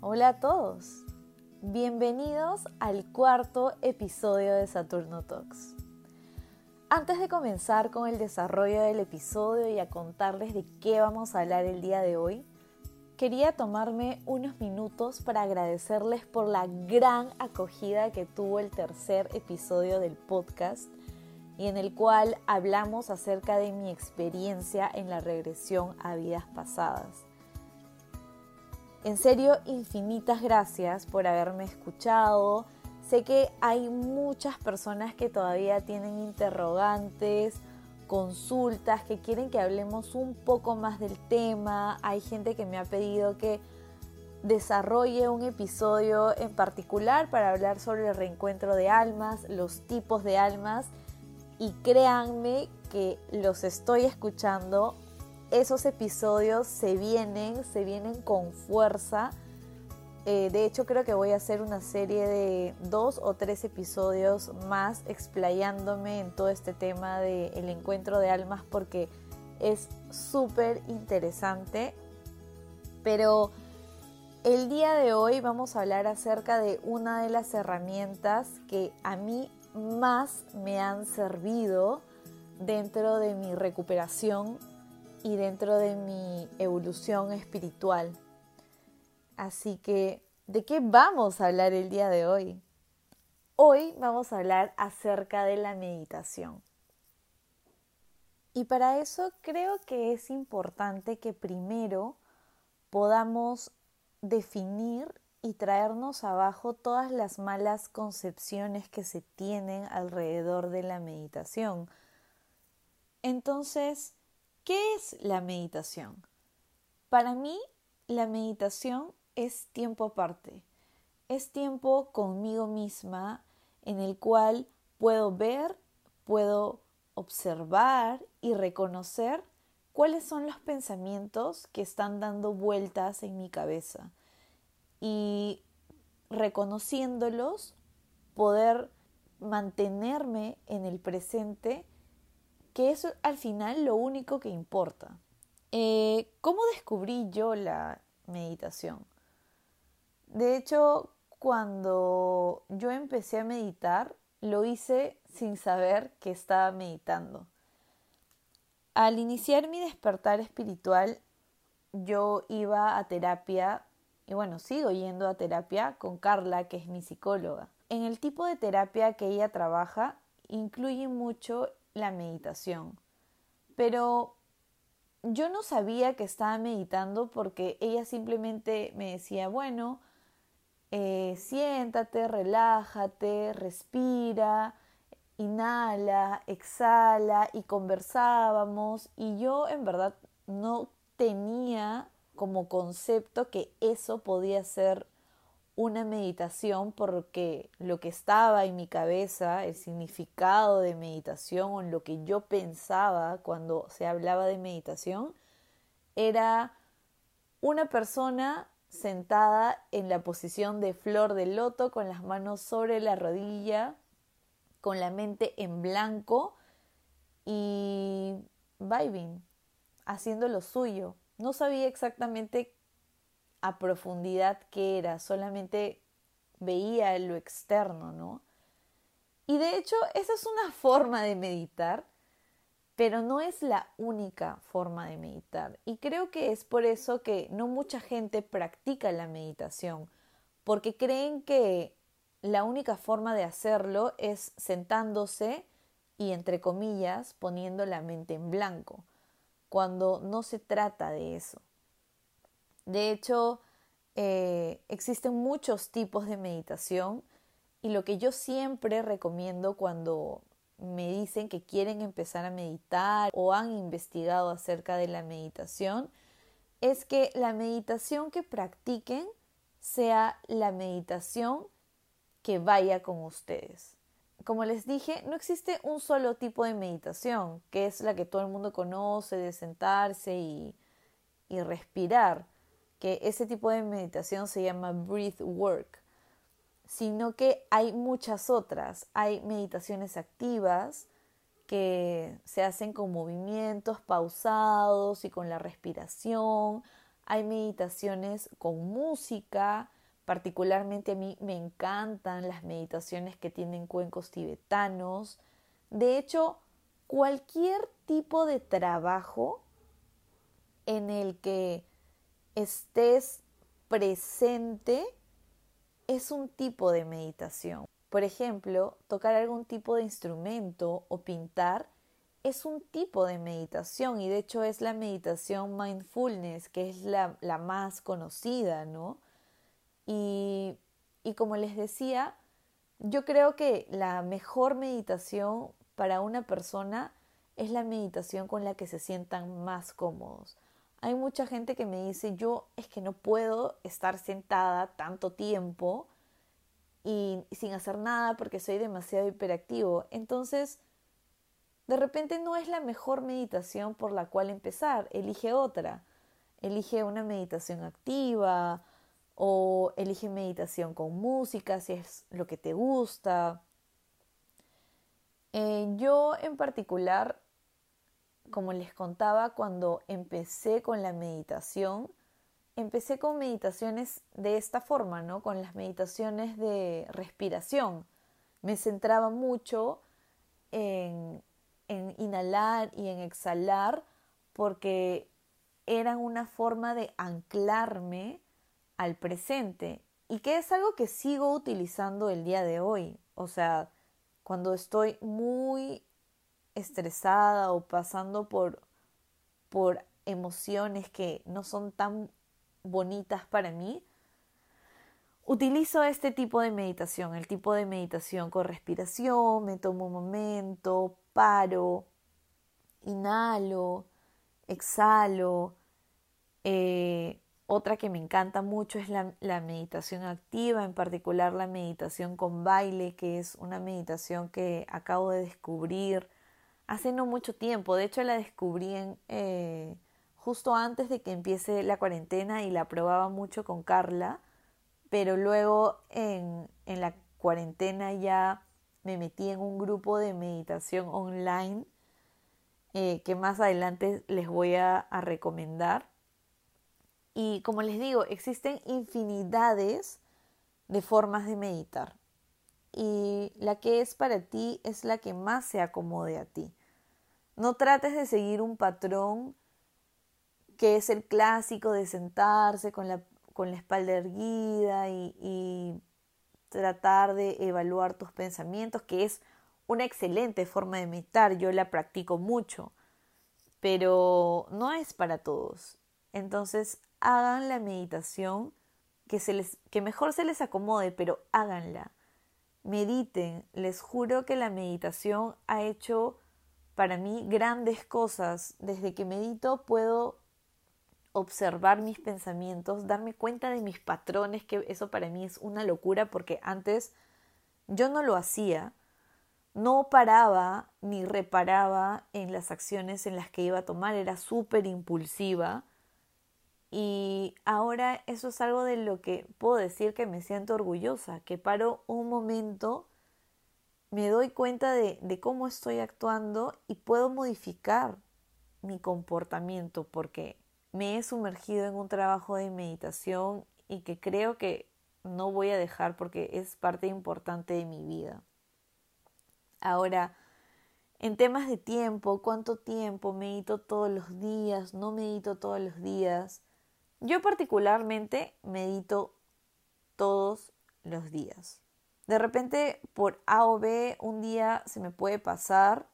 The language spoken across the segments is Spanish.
Hola a todos. Bienvenidos al cuarto episodio de Saturno Talks. Antes de comenzar con el desarrollo del episodio y a contarles de qué vamos a hablar el día de hoy, quería tomarme unos minutos para agradecerles por la gran acogida que tuvo el tercer episodio del podcast y en el cual hablamos acerca de mi experiencia en la regresión a vidas pasadas. En serio, infinitas gracias por haberme escuchado. Sé que hay muchas personas que todavía tienen interrogantes, consultas, que quieren que hablemos un poco más del tema. Hay gente que me ha pedido que desarrolle un episodio en particular para hablar sobre el reencuentro de almas, los tipos de almas y créanme que los estoy escuchando. Esos episodios se vienen, se vienen con fuerza. Eh, de hecho, creo que voy a hacer una serie de dos o tres episodios más explayándome en todo este tema del encuentro de almas porque es súper interesante. Pero el día de hoy vamos a hablar acerca de una de las herramientas que a mí más me han servido dentro de mi recuperación y dentro de mi evolución espiritual. Así que, ¿de qué vamos a hablar el día de hoy? Hoy vamos a hablar acerca de la meditación. Y para eso creo que es importante que primero podamos definir y traernos abajo todas las malas concepciones que se tienen alrededor de la meditación. Entonces, ¿qué es la meditación? Para mí, la meditación es tiempo aparte. Es tiempo conmigo misma en el cual puedo ver, puedo observar y reconocer cuáles son los pensamientos que están dando vueltas en mi cabeza y reconociéndolos poder mantenerme en el presente, que es al final lo único que importa. Eh, ¿Cómo descubrí yo la meditación? De hecho, cuando yo empecé a meditar, lo hice sin saber que estaba meditando. Al iniciar mi despertar espiritual, yo iba a terapia y bueno, sigo yendo a terapia con Carla, que es mi psicóloga. En el tipo de terapia que ella trabaja, incluye mucho la meditación. Pero yo no sabía que estaba meditando porque ella simplemente me decía, bueno, eh, siéntate, relájate, respira, inhala, exhala y conversábamos y yo en verdad no tenía como concepto que eso podía ser una meditación porque lo que estaba en mi cabeza, el significado de meditación o lo que yo pensaba cuando se hablaba de meditación, era una persona sentada en la posición de flor de loto con las manos sobre la rodilla, con la mente en blanco y vibing, haciendo lo suyo, no sabía exactamente a profundidad qué era, solamente veía lo externo, ¿no? Y de hecho, esa es una forma de meditar, pero no es la única forma de meditar. Y creo que es por eso que no mucha gente practica la meditación, porque creen que la única forma de hacerlo es sentándose y, entre comillas, poniendo la mente en blanco cuando no se trata de eso. De hecho, eh, existen muchos tipos de meditación y lo que yo siempre recomiendo cuando me dicen que quieren empezar a meditar o han investigado acerca de la meditación es que la meditación que practiquen sea la meditación que vaya con ustedes. Como les dije, no existe un solo tipo de meditación, que es la que todo el mundo conoce, de sentarse y, y respirar, que ese tipo de meditación se llama breath work, sino que hay muchas otras. Hay meditaciones activas que se hacen con movimientos pausados y con la respiración. hay meditaciones con música, particularmente a mí me encantan las meditaciones que tienen cuencos tibetanos. De hecho, cualquier tipo de trabajo en el que estés presente es un tipo de meditación. Por ejemplo, tocar algún tipo de instrumento o pintar es un tipo de meditación y de hecho es la meditación mindfulness, que es la, más conocida, ¿no? Y, y como les decía, yo creo que la mejor meditación para una persona es la meditación con la que se sientan más cómodos. Hay mucha gente que me dice, yo es que no puedo estar sentada tanto tiempo y sin hacer nada porque soy demasiado hiperactivo. Entonces, de repente no es la mejor meditación por la cual empezar, elige otra. Elige una meditación activa o elige meditación con música si es lo que te gusta. Eh, yo en particular, como les contaba, cuando empecé con la meditación, empecé con meditaciones de esta forma, ¿no? Con las meditaciones de respiración. Me centraba mucho en en inhalar y en exhalar porque eran una forma de anclarme al presente y que es algo que sigo utilizando el día de hoy. O sea, cuando estoy muy estresada o pasando por, por emociones que no son tan bonitas para mí, utilizo este tipo de meditación, el tipo de meditación con respiración, me tomo un momento, paro, inhalo, exhalo. Eh, otra que me encanta mucho es la, la, meditación activa, en particular la meditación con baile, que es una meditación que acabo de descubrir hace no mucho tiempo. De hecho, la descubrí en, eh, justo antes de que empiece la cuarentena y la probaba mucho con Carla, pero luego en, en la cuarentena ya me metí en un grupo de meditación online eh, que más adelante les voy a, a recomendar. Y como les digo, existen infinidades de formas de meditar. Y la que es para ti es la que más se acomode a ti. No trates de seguir un patrón que es el clásico de sentarse con la, con la espalda erguida y, tratar de evaluar tus pensamientos, que es una excelente forma de meditar, yo la practico mucho, pero no es para todos. Entonces, hagan la meditación que, se les, que mejor se les acomode, pero háganla. Mediten, les juro que la meditación ha hecho para mí grandes cosas. Desde que medito puedo observar mis pensamientos, darme cuenta de mis patrones, que eso para mí es una locura porque antes yo no lo hacía, no paraba ni reparaba en las acciones en las que iba a tomar, era súper impulsiva y ahora eso es algo de lo que puedo decir que me siento orgullosa, que paro un momento, me doy cuenta de, cómo estoy actuando y puedo modificar mi comportamiento porque me he sumergido en un trabajo de meditación y que creo que no voy a dejar porque es parte importante de mi vida. Ahora, en temas de tiempo, cuánto tiempo medito todos los días, no medito todos los días. Yo particularmente medito todos los días. De repente por A o B un día se me puede pasar,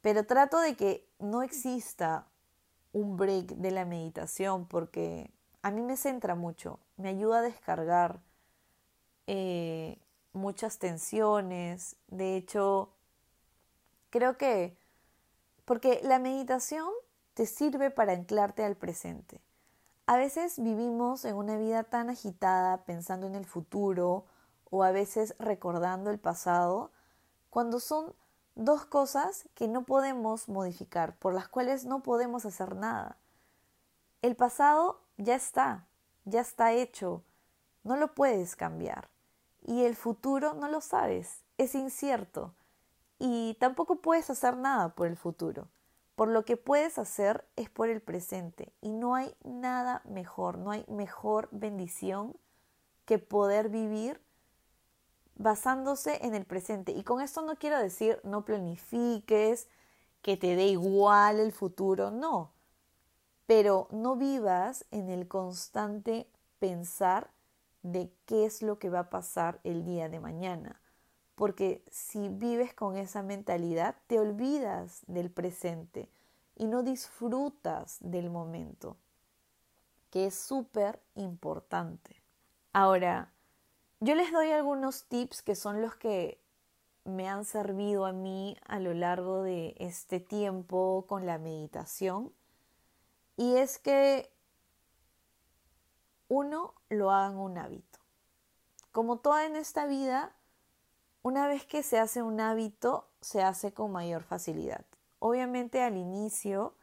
pero trato de que no exista un break de la meditación porque a mí me centra mucho, me ayuda a descargar eh, muchas tensiones. De hecho, creo que porque la meditación te sirve para anclarte al presente. A veces vivimos en una vida tan agitada pensando en el futuro o a veces recordando el pasado, cuando son dos cosas que no podemos modificar, por las cuales no podemos hacer nada. El pasado ya está, ya está hecho, no lo puedes cambiar. Y el futuro no lo sabes, es incierto. Y tampoco puedes hacer nada por el futuro. por lo que puedes hacer es por el presente. Y no hay nada mejor, no hay mejor bendición que poder vivir basándose en el presente. Y con esto no quiero decir no planifiques, que te dé igual el futuro, no. Pero no vivas en el constante pensar de qué es lo que va a pasar el día de mañana porque si vives con esa mentalidad, te olvidas del presente y no disfrutas del momento, que es súper importante. Ahora, yo les doy algunos tips que son los que me han servido a mí a lo largo de este tiempo con la meditación. Y es que uno lo hagan un hábito. Como toda en esta vida, una vez que se hace un hábito, se hace con mayor facilidad. Obviamente al inicio,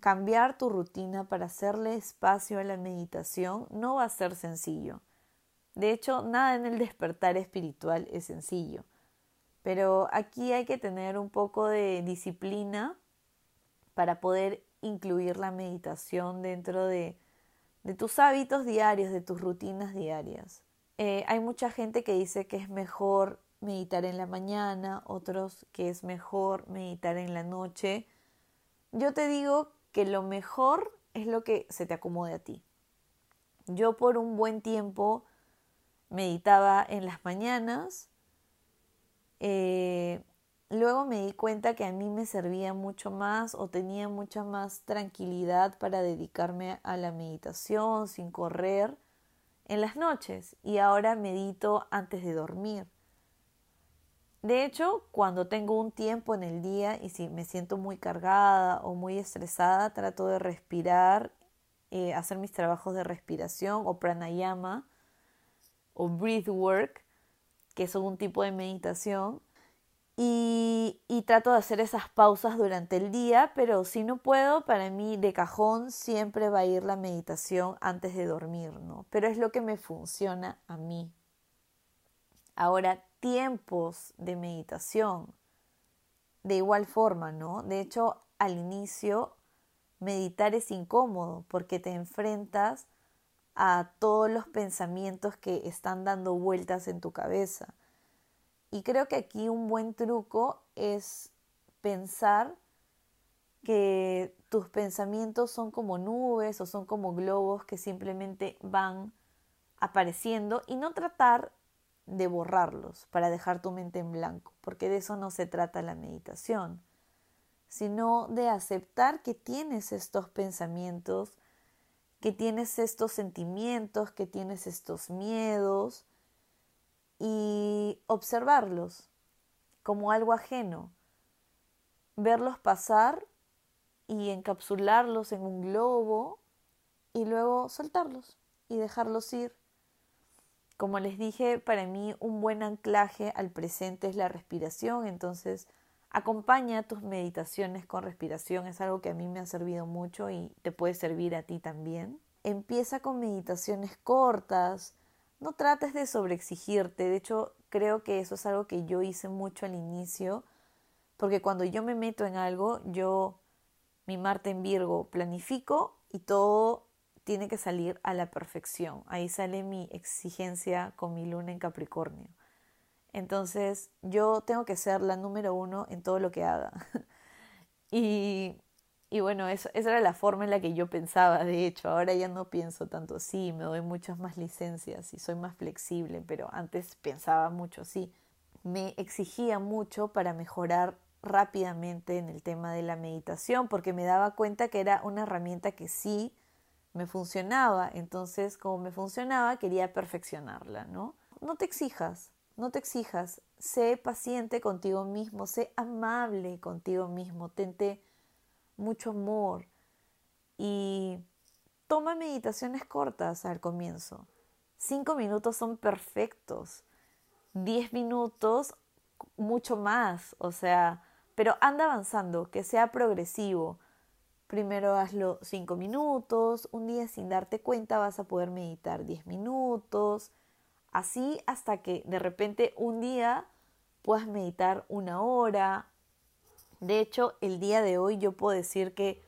cambiar tu rutina para hacerle espacio a la meditación no va a ser sencillo. De hecho, nada en el despertar espiritual es sencillo. Pero aquí hay que tener un poco de disciplina para poder incluir la meditación dentro de, tus hábitos diarios, de tus rutinas diarias. Eh, hay mucha gente que dice que es mejor meditar en la mañana, otros que es mejor meditar en la noche. Yo te digo que lo mejor es lo que se te acomode a ti. Yo por un buen tiempo meditaba en las mañanas, eh, luego me di cuenta que a mí me servía mucho más o tenía mucha más tranquilidad para dedicarme a la meditación sin correr en las noches y ahora medito antes de dormir. De hecho, cuando tengo un tiempo en el día y si me siento muy cargada o muy estresada, trato de respirar, eh, hacer mis trabajos de respiración o pranayama o breath work, que son un tipo de meditación. Y, y, trato de hacer esas pausas durante el día, pero si no puedo, para mí de cajón siempre va a ir la meditación antes de dormir, ¿no? Pero es lo que me funciona a mí. Ahora, tiempos de meditación. De igual forma, ¿no? De hecho, al inicio, meditar es incómodo porque te enfrentas a todos los pensamientos que están dando vueltas en tu cabeza. Y creo que aquí un buen truco es pensar que tus pensamientos son como nubes o son como globos que simplemente van apareciendo y no tratar de borrarlos para dejar tu mente en blanco, porque de eso no se trata la meditación, sino de aceptar que tienes estos pensamientos, que tienes estos sentimientos, que tienes estos miedos y observarlos como algo ajeno, verlos pasar y encapsularlos en un globo y luego soltarlos y dejarlos ir. Como les dije, para mí un buen anclaje al presente es la respiración, entonces acompaña tus meditaciones con respiración, es algo que a mí me ha servido mucho y te puede servir a ti también. Empieza con meditaciones cortas, no trates de sobreexigirte, de hecho creo que eso es algo que yo hice mucho al inicio, porque cuando yo me meto en algo, yo, mi Marte en Virgo, planifico y todo tiene que salir a la perfección. Ahí sale mi exigencia con mi luna en Capricornio. Entonces yo tengo que ser la número uno en todo lo que haga. y, y bueno, eso, esa era la forma en la que yo pensaba, de hecho. Ahora ya no pienso tanto así, me doy muchas más licencias y soy más flexible, pero antes pensaba mucho así. Me exigía mucho para mejorar rápidamente en el tema de la meditación porque me daba cuenta que era una herramienta que sí me funcionaba, entonces como me funcionaba quería perfeccionarla, ¿no? No te exijas, no te exijas, sé paciente contigo mismo, sé amable contigo mismo, tente mucho amor y toma meditaciones cortas al comienzo. Cinco minutos son perfectos, diez minutos mucho más, o sea, pero anda avanzando, que sea progresivo. Primero hazlo 5 minutos, un día sin darte cuenta vas a poder meditar 10 minutos, así hasta que de repente un día puedas meditar una hora, De hecho, el día de hoy yo puedo decir que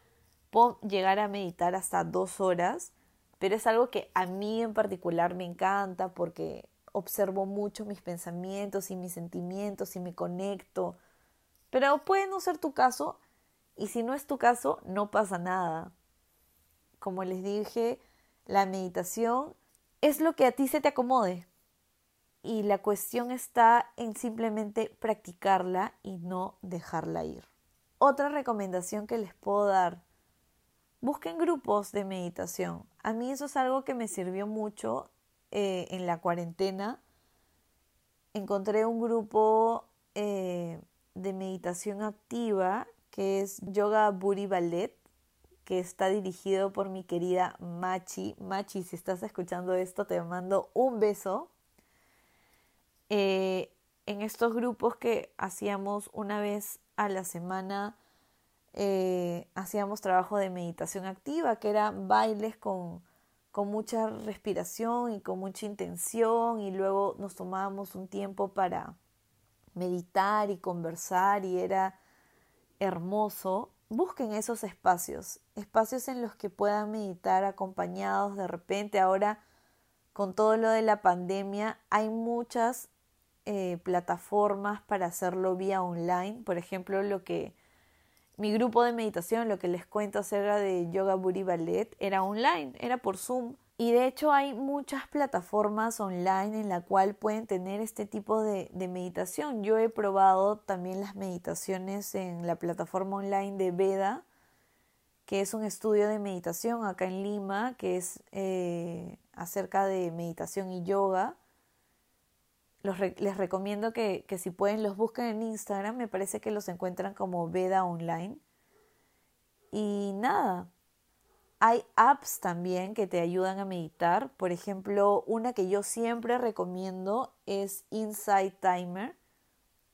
puedo llegar a meditar hasta dos horas, pero es algo que a mí en particular me encanta porque observo mucho mis pensamientos y mis sentimientos y me conecto. Pero puede no ser tu caso y si no es tu caso, no pasa nada. Como les dije, la meditación es lo que a ti se te acomode. Y la cuestión está en simplemente practicarla y no dejarla ir. Otra recomendación que les puedo dar, busquen grupos de meditación. A mí eso es algo que me sirvió mucho eh, en la cuarentena. Encontré un grupo eh, de meditación activa que es Yoga Buri Ballet que está dirigido por mi querida Machi. Machi, si estás escuchando esto, te mando un beso. Eh, en estos grupos que hacíamos una vez a la semana, eh, hacíamos trabajo de meditación activa, que era bailes con, con mucha respiración y con mucha intención, y luego nos tomábamos un tiempo para meditar y conversar, y era hermoso busquen esos espacios, espacios en los que puedan meditar acompañados de repente. Ahora, con todo lo de la pandemia, hay muchas eh, plataformas para hacerlo vía online. Por ejemplo, lo que mi grupo de meditación, lo que les cuento acerca de Yoga Buri Ballet, era online, era por Zoom. Y de hecho hay muchas plataformas online en la cual pueden tener este tipo de, meditación. Yo he probado también las meditaciones en la plataforma online de Veda, que es un estudio de meditación acá en Lima, que es eh, acerca de meditación y yoga. Les recomiendo que, que si pueden los busquen en Instagram, me parece que los encuentran como Veda Online. Y nada, hay apps también que te ayudan a meditar. Por ejemplo, una que yo siempre recomiendo es Insight Timer,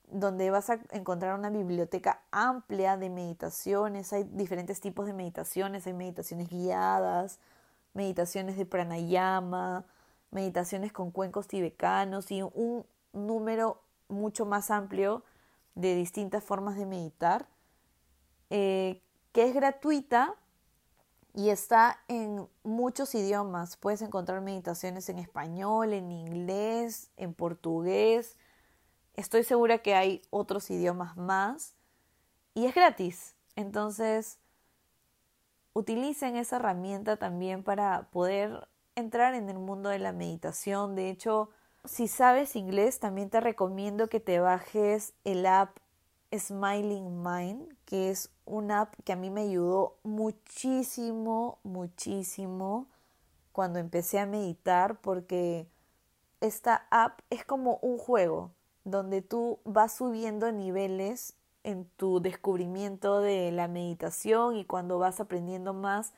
donde vas a encontrar una biblioteca amplia de meditaciones. Hay diferentes tipos de meditaciones. Hay meditaciones guiadas, meditaciones de pranayama, meditaciones con cuencos tibetanos y un número mucho más amplio de distintas formas de meditar, eh, que es gratuita y está en muchos idiomas. Puedes encontrar meditaciones en español, en inglés, en portugués. Estoy segura que hay otros idiomas más y es gratis. Entonces, utilicen esa herramienta también para poder entrar en el mundo de la meditación. De hecho, si sabes inglés, también te recomiendo que te bajes el app Smiling Mind, que es una app que a mí me ayudó muchísimo, muchísimo cuando empecé a meditar, porque esta app es como un juego donde tú vas subiendo niveles en tu descubrimiento de la meditación y cuando vas aprendiendo más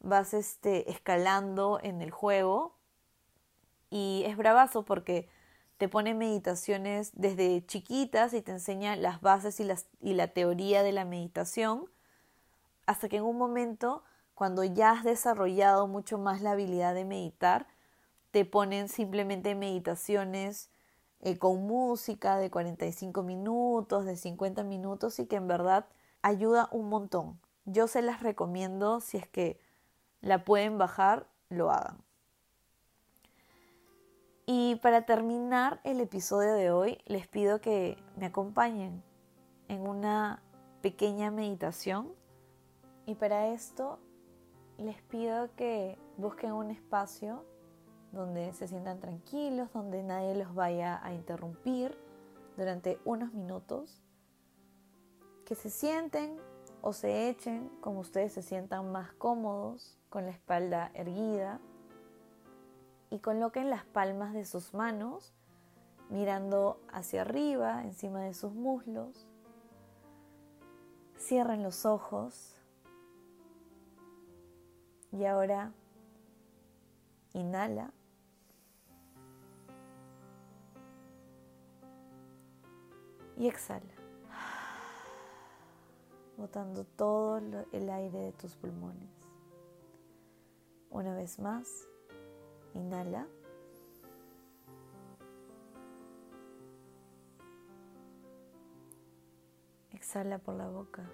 vas este, escalando en el juego y es bravazo porque te pone meditaciones desde chiquitas y te enseña las bases y, las, y la teoría de la meditación, hasta que en un momento, cuando ya has desarrollado mucho más la habilidad de meditar, te ponen simplemente meditaciones eh, con música de 45 minutos, de 50 minutos y que en verdad ayuda un montón. Yo se las recomiendo si es que la pueden bajar, lo hagan. Y para terminar el episodio de hoy, les pido que me acompañen en una pequeña meditación. Y para esto, les pido que busquen un espacio donde se sientan tranquilos, donde nadie los vaya a interrumpir durante unos minutos. Que se sienten o se echen como ustedes se sientan más cómodos, con la espalda erguida y coloquen las palmas de sus manos mirando hacia arriba, encima de sus muslos. Cierren los ojos y ahora inhala. Y exhala, botando todo el aire de tus pulmones. Una vez más. Inhala. Exhala por la boca.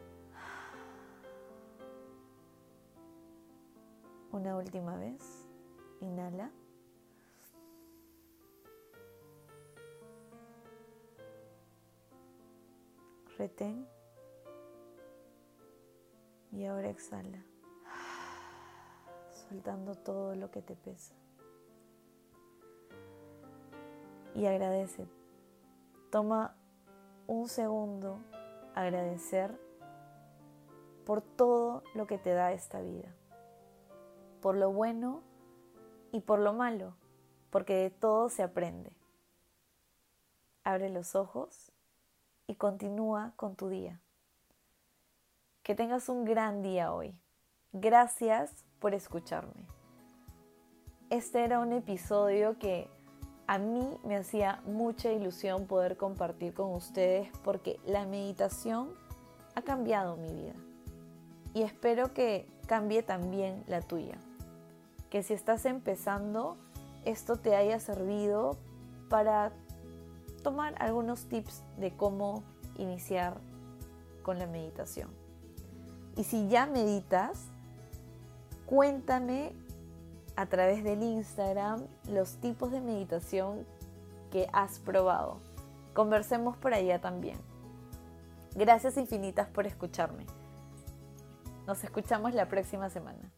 Una última vez. Inhala. Retén. Y ahora exhala. Soltando todo lo que te pesa. Y agradece. Toma un segundo agradecer por todo lo que te da esta vida. Por lo bueno y por lo malo, porque de todo se aprende. Abre los ojos y continúa con tu día. Que tengas un gran día hoy. Gracias por escucharme. Este era un episodio que a mí me hacía mucha ilusión poder compartir con ustedes porque la meditación ha cambiado mi vida. Y espero que cambie también la tuya. Que si estás empezando, esto te haya servido para tomar algunos tips de cómo iniciar con la meditación. Y si ya meditas, cuéntame a través del Instagram los tipos de meditación que has probado. Conversemos por allá también. Gracias infinitas por escucharme. Nos escuchamos la próxima semana.